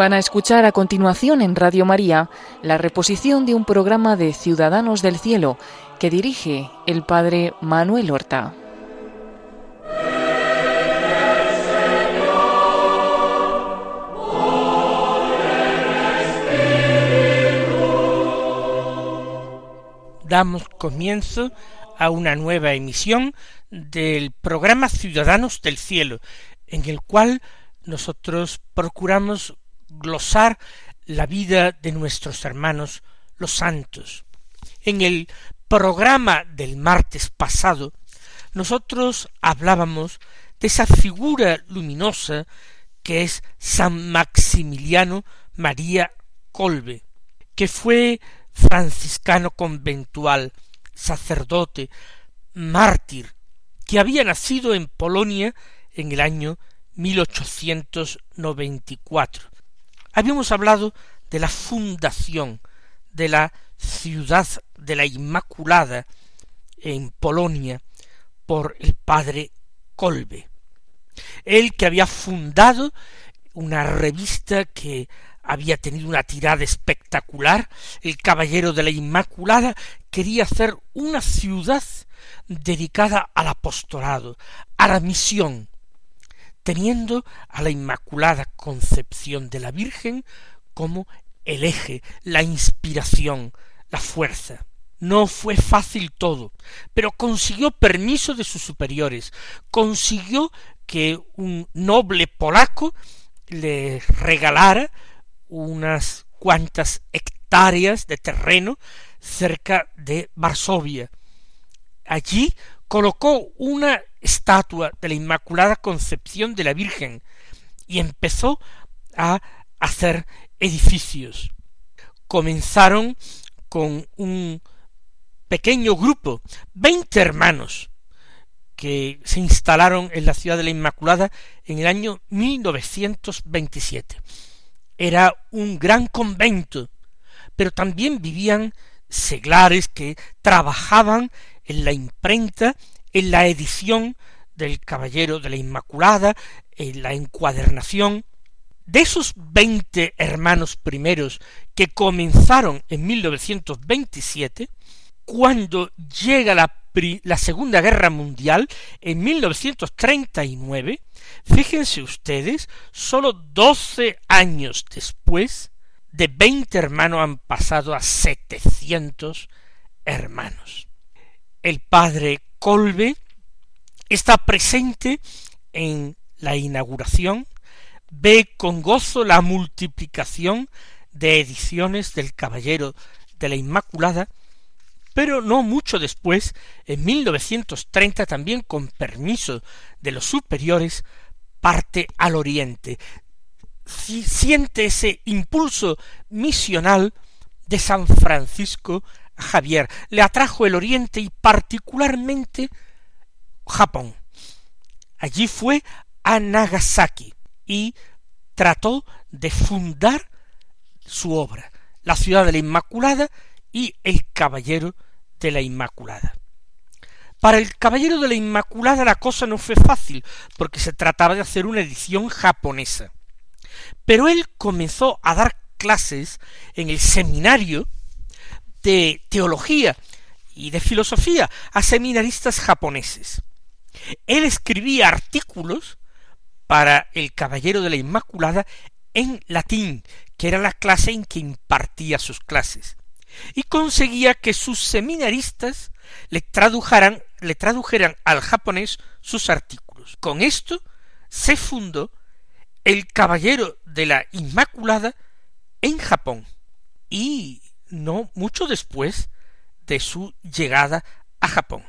Van a escuchar a continuación en Radio María la reposición de un programa de Ciudadanos del Cielo que dirige el padre Manuel Horta. Damos comienzo a una nueva emisión del programa Ciudadanos del Cielo, en el cual nosotros procuramos glosar la vida de nuestros hermanos los santos. En el programa del martes pasado, nosotros hablábamos de esa figura luminosa que es San Maximiliano María Colbe, que fue franciscano conventual, sacerdote, mártir, que había nacido en Polonia en el año 1894 Habíamos hablado de la fundación de la ciudad de la Inmaculada en Polonia por el padre Kolbe. Él que había fundado una revista que había tenido una tirada espectacular, el Caballero de la Inmaculada quería hacer una ciudad dedicada al apostolado, a la misión, teniendo a la Inmaculada Concepción de la Virgen como el eje, la inspiración, la fuerza. No fue fácil todo, pero consiguió permiso de sus superiores, consiguió que un noble polaco le regalara unas cuantas hectáreas de terreno cerca de Varsovia. Allí colocó una estatua de la Inmaculada Concepción de la Virgen y empezó a hacer edificios. Comenzaron con un pequeño grupo, veinte hermanos, que se instalaron en la ciudad de la Inmaculada en el año 1927. Era un gran convento, pero también vivían seglares que trabajaban en la imprenta en la edición del Caballero de la Inmaculada, en la encuadernación, de esos veinte hermanos primeros que comenzaron en 1927, cuando llega la, la Segunda Guerra Mundial, en 1939, fíjense ustedes, sólo doce años después, de veinte hermanos han pasado a setecientos hermanos. El padre Colbe está presente en la inauguración, ve con gozo la multiplicación de ediciones del Caballero de la Inmaculada, pero no mucho después, en 1930, también con permiso de los superiores, parte al oriente. Siente ese impulso misional de San Francisco Javier, le atrajo el Oriente y particularmente Japón. Allí fue a Nagasaki y trató de fundar su obra, la ciudad de la Inmaculada y el Caballero de la Inmaculada. Para el Caballero de la Inmaculada la cosa no fue fácil, porque se trataba de hacer una edición japonesa. Pero él comenzó a dar clases en el seminario de teología y de filosofía a seminaristas japoneses. Él escribía artículos para el Caballero de la Inmaculada en latín, que era la clase en que impartía sus clases, y conseguía que sus seminaristas le tradujeran, le tradujeran al japonés sus artículos. Con esto se fundó el Caballero de la Inmaculada en Japón. Y no mucho después de su llegada a Japón.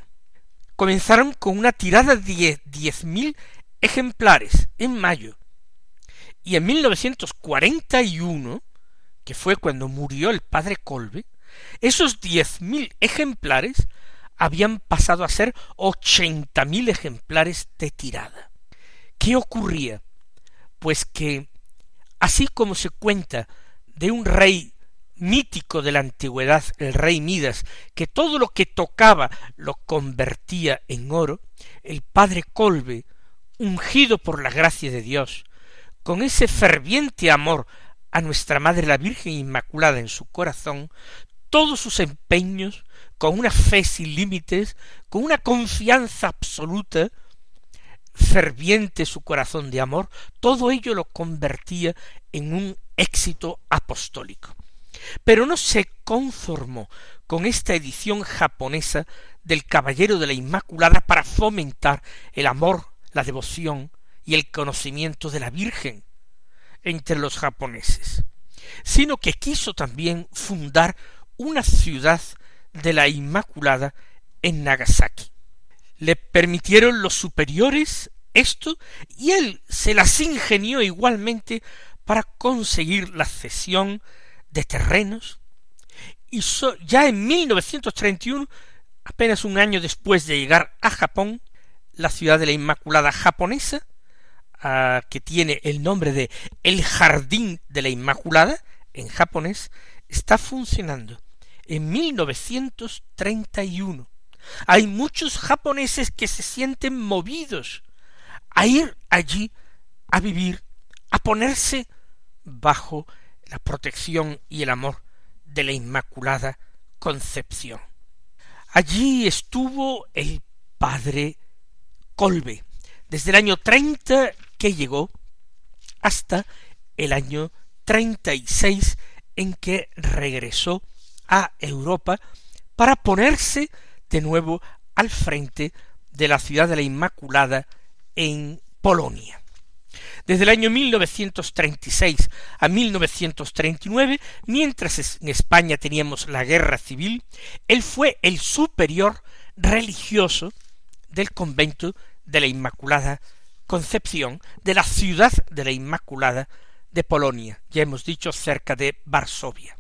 Comenzaron con una tirada de diez mil ejemplares en mayo, y en 1941, que fue cuando murió el padre Colbe, esos diez mil ejemplares habían pasado a ser ochenta mil ejemplares de tirada. ¿Qué ocurría? Pues que, así como se cuenta de un rey mítico de la antigüedad, el rey Midas, que todo lo que tocaba lo convertía en oro, el padre Colbe, ungido por la gracia de Dios, con ese ferviente amor a nuestra Madre la Virgen Inmaculada en su corazón todos sus empeños, con una fe sin límites, con una confianza absoluta, ferviente su corazón de amor, todo ello lo convertía en un éxito apostólico. Pero no se conformó con esta edición japonesa del Caballero de la Inmaculada para fomentar el amor, la devoción y el conocimiento de la Virgen entre los japoneses, sino que quiso también fundar una ciudad de la Inmaculada en Nagasaki. Le permitieron los superiores esto y él se las ingenió igualmente para conseguir la cesión de terrenos y ya en 1931, apenas un año después de llegar a Japón, la ciudad de la Inmaculada japonesa, que tiene el nombre de el Jardín de la Inmaculada, en japonés, está funcionando en 1931. Hay muchos japoneses que se sienten movidos a ir allí a vivir, a ponerse bajo la protección y el amor de la Inmaculada Concepción. Allí estuvo el padre Colbe, desde el año treinta que llegó hasta el año treinta y seis en que regresó a Europa para ponerse de nuevo al frente de la ciudad de la Inmaculada en Polonia. Desde el año 1936 a 1939, mientras en España teníamos la guerra civil, él fue el superior religioso del convento de la Inmaculada Concepción, de la ciudad de la Inmaculada de Polonia, ya hemos dicho cerca de Varsovia.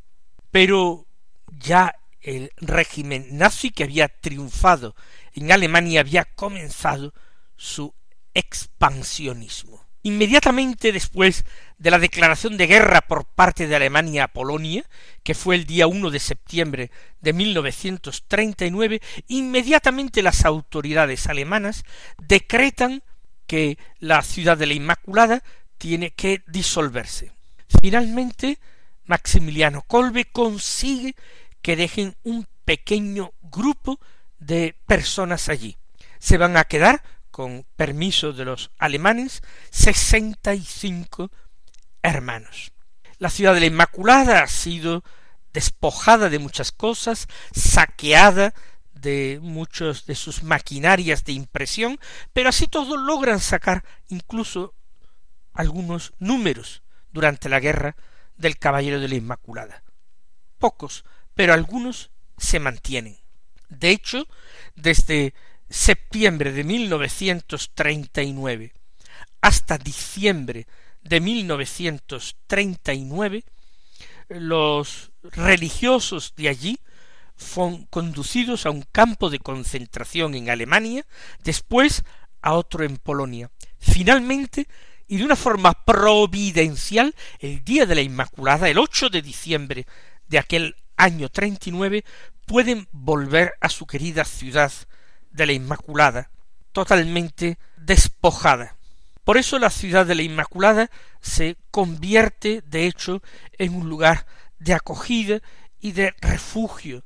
Pero ya el régimen nazi que había triunfado en Alemania había comenzado su expansionismo. Inmediatamente después de la declaración de guerra por parte de Alemania a Polonia, que fue el día 1 de septiembre de 1939, inmediatamente las autoridades alemanas decretan que la ciudad de la Inmaculada tiene que disolverse. Finalmente, Maximiliano Kolbe consigue que dejen un pequeño grupo de personas allí. Se van a quedar, con permiso de los alemanes, sesenta y cinco hermanos. La ciudad de la Inmaculada ha sido despojada de muchas cosas, saqueada de muchos de sus maquinarias de impresión, pero así todos logran sacar incluso algunos números durante la guerra del Caballero de la Inmaculada. Pocos, pero algunos se mantienen. De hecho, desde septiembre de 1939 hasta diciembre de 1939, los religiosos de allí fueron conducidos a un campo de concentración en Alemania, después a otro en Polonia. Finalmente, y de una forma providencial, el día de la Inmaculada, el 8 de diciembre de aquel año treinta y nueve pueden volver a su querida ciudad de la Inmaculada, totalmente despojada. Por eso la ciudad de la Inmaculada se convierte, de hecho, en un lugar de acogida y de refugio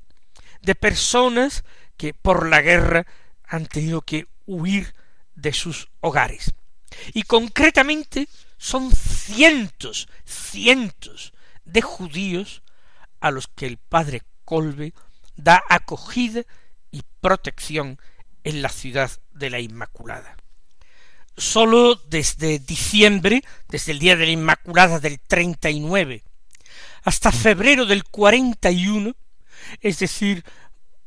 de personas que por la guerra han tenido que huir de sus hogares. Y concretamente son cientos, cientos de judíos a los que el padre Colbe da acogida y protección en la ciudad de la Inmaculada. Sólo desde diciembre, desde el día de la Inmaculada del treinta y nueve, hasta febrero del cuarenta y uno, es decir,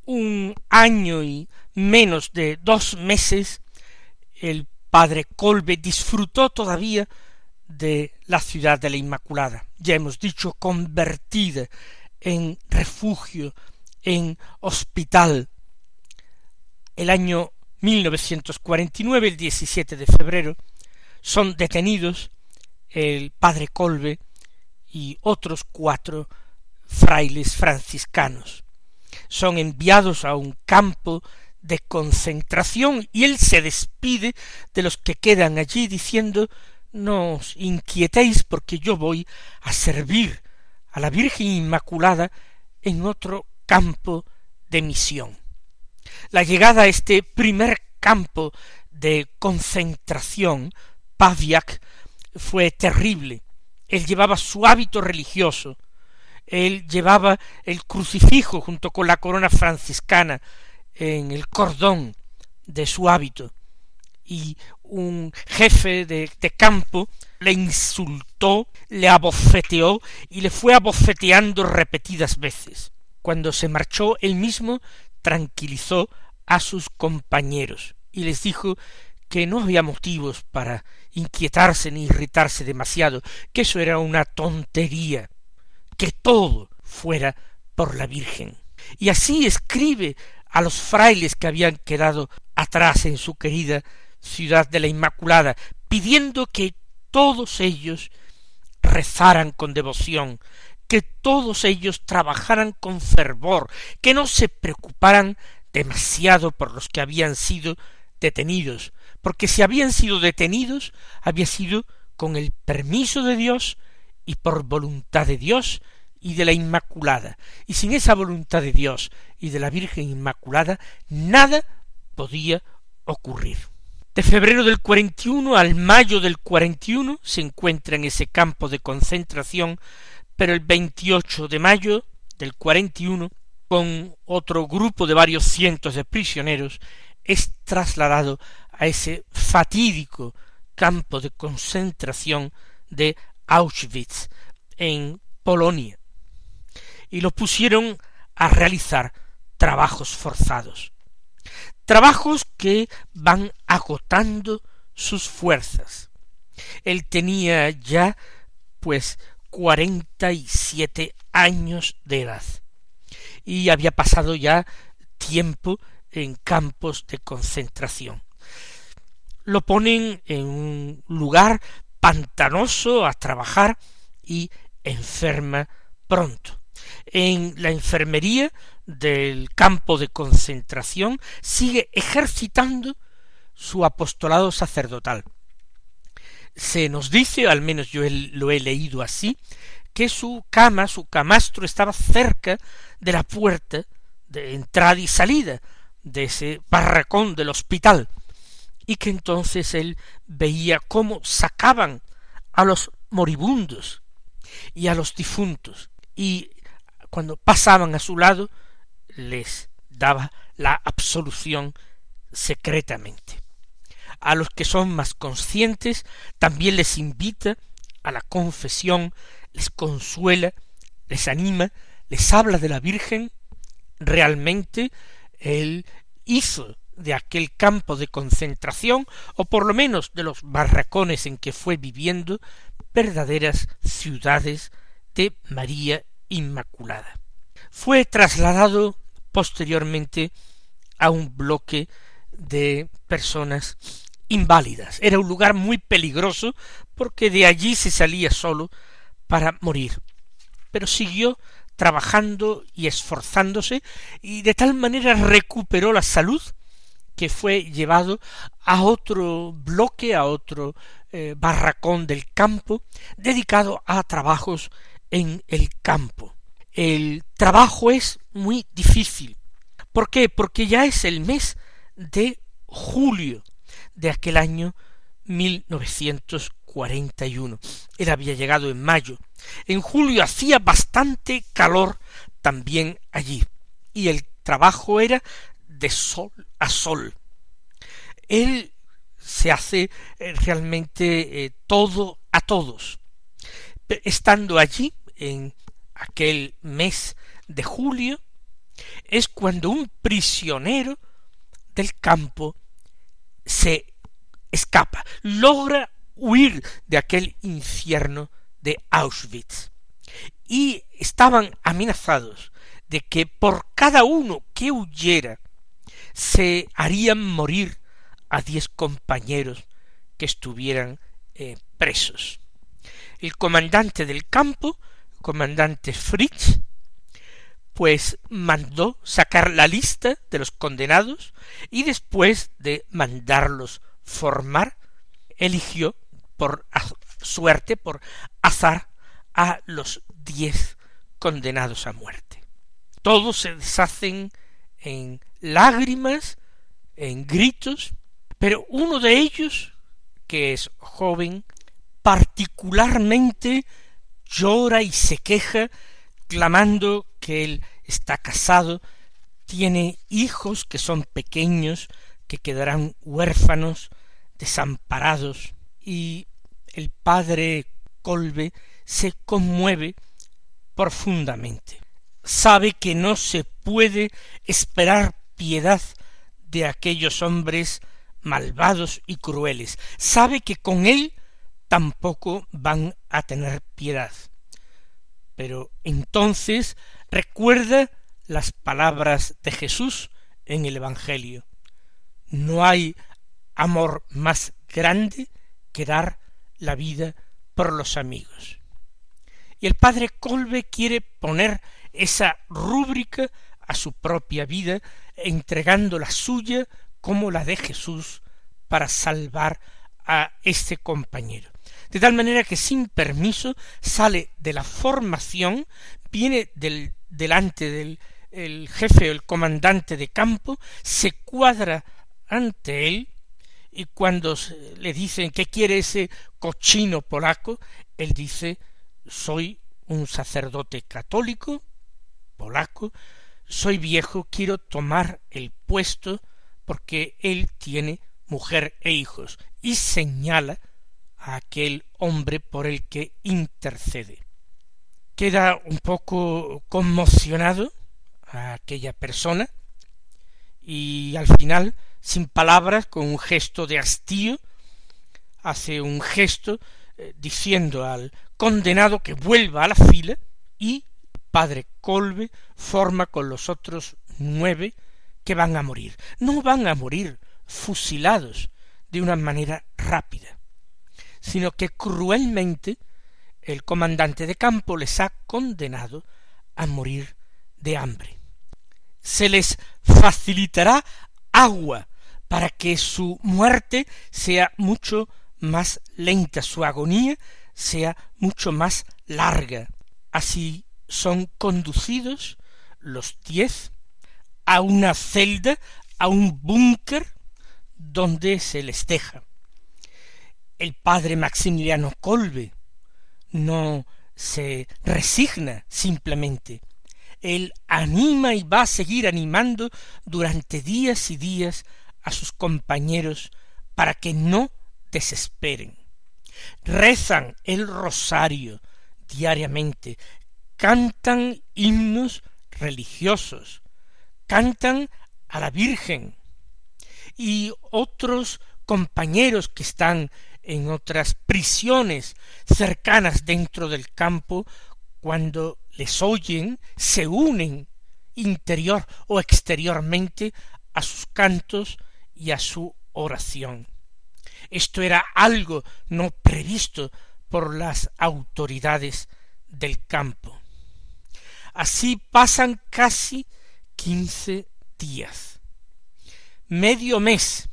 un año y menos de dos meses, el padre Colbe disfrutó todavía de la ciudad de la Inmaculada, ya hemos dicho convertida en refugio, en hospital. El año 1949, el 17 de febrero, son detenidos el padre Colbe y otros cuatro frailes franciscanos. Son enviados a un campo de concentración y él se despide de los que quedan allí diciendo no os inquietéis porque yo voy a servir a la Virgen Inmaculada en otro campo de misión. La llegada a este primer campo de concentración, Paviak, fue terrible. Él llevaba su hábito religioso, él llevaba el crucifijo junto con la corona franciscana en el cordón de su hábito, y un jefe de, de, campo le insultó, le abofeteó y le fue abofeteando repetidas veces. Cuando se marchó él mismo tranquilizó a sus compañeros y les dijo que no había motivos para inquietarse ni irritarse demasiado, que eso era una tontería, que todo fuera por la Virgen. Y así escribe a los frailes que habían quedado atrás en su querida ciudad de la Inmaculada, pidiendo que todos ellos rezaran con devoción, que todos ellos trabajaran con fervor, que no se preocuparan demasiado por los que habían sido detenidos, porque si habían sido detenidos, había sido con el permiso de Dios y por voluntad de Dios y de la Inmaculada. Y sin esa voluntad de Dios y de la Virgen Inmaculada, nada podía ocurrir. De febrero del 41 al mayo del 41 se encuentra en ese campo de concentración, pero el 28 de mayo del 41, con otro grupo de varios cientos de prisioneros, es trasladado a ese fatídico campo de concentración de Auschwitz, en Polonia, y lo pusieron a realizar trabajos forzados trabajos que van agotando sus fuerzas. Él tenía ya pues cuarenta y siete años de edad y había pasado ya tiempo en campos de concentración. Lo ponen en un lugar pantanoso a trabajar y enferma pronto. En la enfermería del campo de concentración sigue ejercitando su apostolado sacerdotal. Se nos dice, al menos yo lo he leído así, que su cama, su camastro estaba cerca de la puerta de entrada y salida de ese barracón del hospital, y que entonces él veía cómo sacaban a los moribundos y a los difuntos, y cuando pasaban a su lado, les daba la absolución secretamente. A los que son más conscientes también les invita a la confesión, les consuela, les anima, les habla de la Virgen. Realmente él hizo de aquel campo de concentración, o por lo menos de los barracones en que fue viviendo, verdaderas ciudades de María Inmaculada. Fue trasladado posteriormente a un bloque de personas inválidas. Era un lugar muy peligroso porque de allí se salía solo para morir. Pero siguió trabajando y esforzándose y de tal manera recuperó la salud que fue llevado a otro bloque, a otro eh, barracón del campo, dedicado a trabajos en el campo. El trabajo es muy difícil. ¿Por qué? Porque ya es el mes de julio de aquel año 1941. Él había llegado en mayo. En julio hacía bastante calor también allí. Y el trabajo era de sol a sol. Él se hace eh, realmente eh, todo a todos. Estando allí en aquel mes de julio, es cuando un prisionero del campo se escapa, logra huir de aquel infierno de Auschwitz. Y estaban amenazados de que por cada uno que huyera se harían morir a diez compañeros que estuvieran eh, presos. El comandante del campo, comandante Fritz, pues mandó sacar la lista de los condenados y después de mandarlos formar, eligió por suerte, por azar, a los diez condenados a muerte. Todos se deshacen en lágrimas, en gritos, pero uno de ellos, que es joven, particularmente llora y se queja, clamando que él está casado, tiene hijos que son pequeños, que quedarán huérfanos, desamparados, y el padre Colbe se conmueve profundamente. Sabe que no se puede esperar piedad de aquellos hombres malvados y crueles. Sabe que con él tampoco van a tener piedad. Pero entonces recuerda las palabras de Jesús en el Evangelio. No hay amor más grande que dar la vida por los amigos. Y el padre Colbe quiere poner esa rúbrica a su propia vida, entregando la suya como la de Jesús para salvar a este compañero. De tal manera que sin permiso sale de la formación, viene del, delante del el jefe o el comandante de campo, se cuadra ante él, y cuando le dicen qué quiere ese cochino polaco, él dice soy un sacerdote católico polaco, soy viejo, quiero tomar el puesto porque él tiene mujer e hijos, y señala aquel hombre por el que intercede. Queda un poco conmocionado a aquella persona y al final, sin palabras, con un gesto de hastío, hace un gesto eh, diciendo al condenado que vuelva a la fila y padre Colbe forma con los otros nueve que van a morir. No van a morir fusilados de una manera rápida, sino que cruelmente el comandante de campo les ha condenado a morir de hambre. Se les facilitará agua para que su muerte sea mucho más lenta, su agonía sea mucho más larga. Así son conducidos los diez a una celda, a un búnker donde se les deja. El padre Maximiliano Colbe no se resigna simplemente. Él anima y va a seguir animando durante días y días a sus compañeros para que no desesperen. Rezan el rosario diariamente, cantan himnos religiosos, cantan a la Virgen y otros compañeros que están en otras prisiones cercanas dentro del campo, cuando les oyen, se unen interior o exteriormente a sus cantos y a su oración. Esto era algo no previsto por las autoridades del campo. Así pasan casi quince días. Medio mes,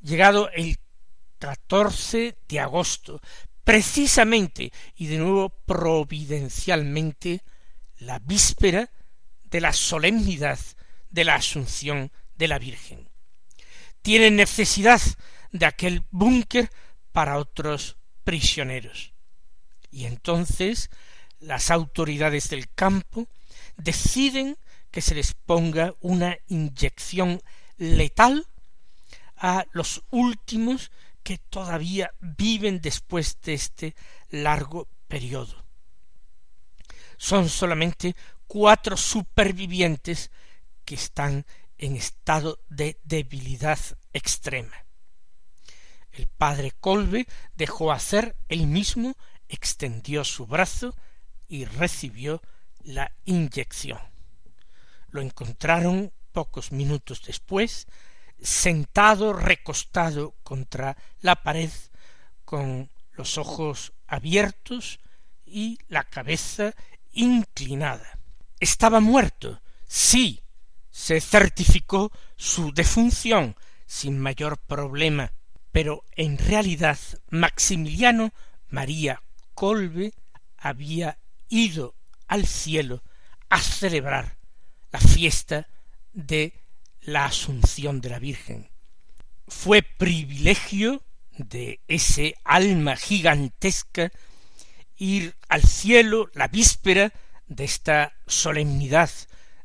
llegado el 14 de agosto, precisamente y de nuevo providencialmente, la víspera de la solemnidad de la Asunción de la Virgen. Tienen necesidad de aquel búnker para otros prisioneros. Y entonces las autoridades del campo deciden que se les ponga una inyección letal a los últimos que todavía viven después de este largo periodo. Son solamente cuatro supervivientes que están en estado de debilidad extrema. El padre Colbe dejó hacer él mismo, extendió su brazo y recibió la inyección. Lo encontraron pocos minutos después, sentado, recostado contra la pared, con los ojos abiertos y la cabeza inclinada. Estaba muerto. Sí, se certificó su defunción sin mayor problema, pero en realidad Maximiliano María Colbe había ido al cielo a celebrar la fiesta de la Asunción de la Virgen. Fue privilegio de ese alma gigantesca ir al cielo la víspera de esta solemnidad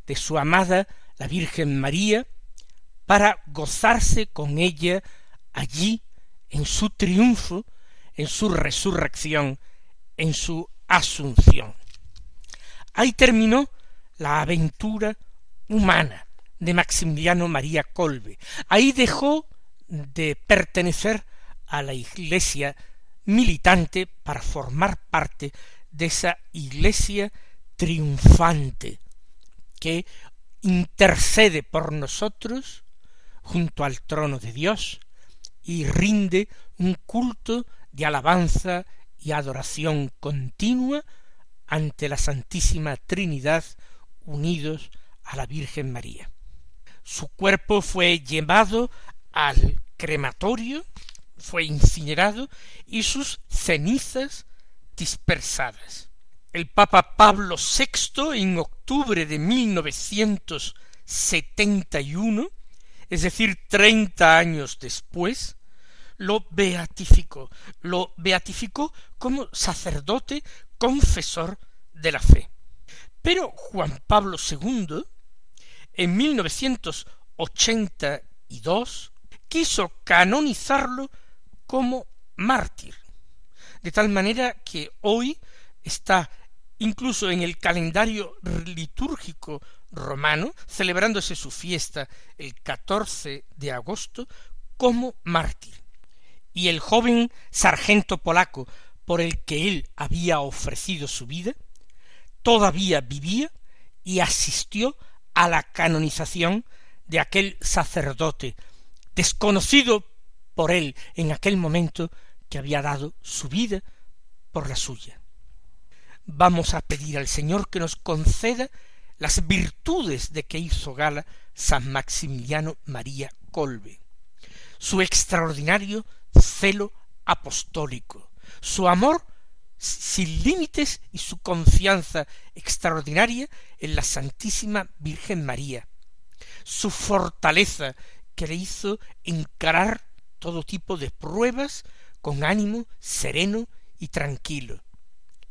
de su amada la Virgen María para gozarse con ella allí en su triunfo, en su resurrección, en su asunción. Ahí terminó la aventura humana de Maximiliano María Colbe. Ahí dejó de pertenecer a la iglesia militante para formar parte de esa iglesia triunfante que intercede por nosotros junto al trono de Dios y rinde un culto de alabanza y adoración continua ante la Santísima Trinidad unidos a la Virgen María. Su cuerpo fue llevado al crematorio, fue incinerado y sus cenizas dispersadas. El Papa Pablo VI en octubre de 1971, es decir, treinta años después, lo beatificó, lo beatificó como sacerdote confesor de la fe. Pero Juan Pablo II, en 1982, quiso canonizarlo como mártir, de tal manera que hoy está incluso en el calendario litúrgico romano, celebrándose su fiesta el 14 de agosto, como mártir. Y el joven sargento polaco por el que él había ofrecido su vida, todavía vivía y asistió a la canonización de aquel sacerdote, desconocido por él en aquel momento que había dado su vida por la suya. Vamos a pedir al Señor que nos conceda las virtudes de que hizo gala San Maximiliano María Colbe, su extraordinario celo apostólico, su amor sin límites y su confianza extraordinaria en la Santísima Virgen María, su fortaleza que le hizo encarar todo tipo de pruebas con ánimo sereno y tranquilo,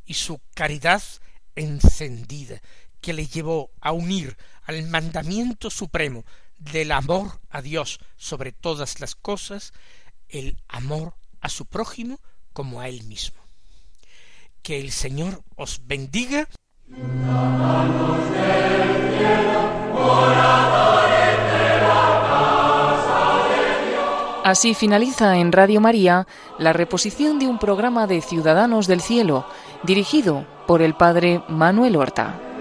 y su caridad encendida que le llevó a unir al mandamiento supremo del amor a Dios sobre todas las cosas el amor a su prójimo como a él mismo. Que el Señor os bendiga. Así finaliza en Radio María la reposición de un programa de Ciudadanos del Cielo, dirigido por el Padre Manuel Horta.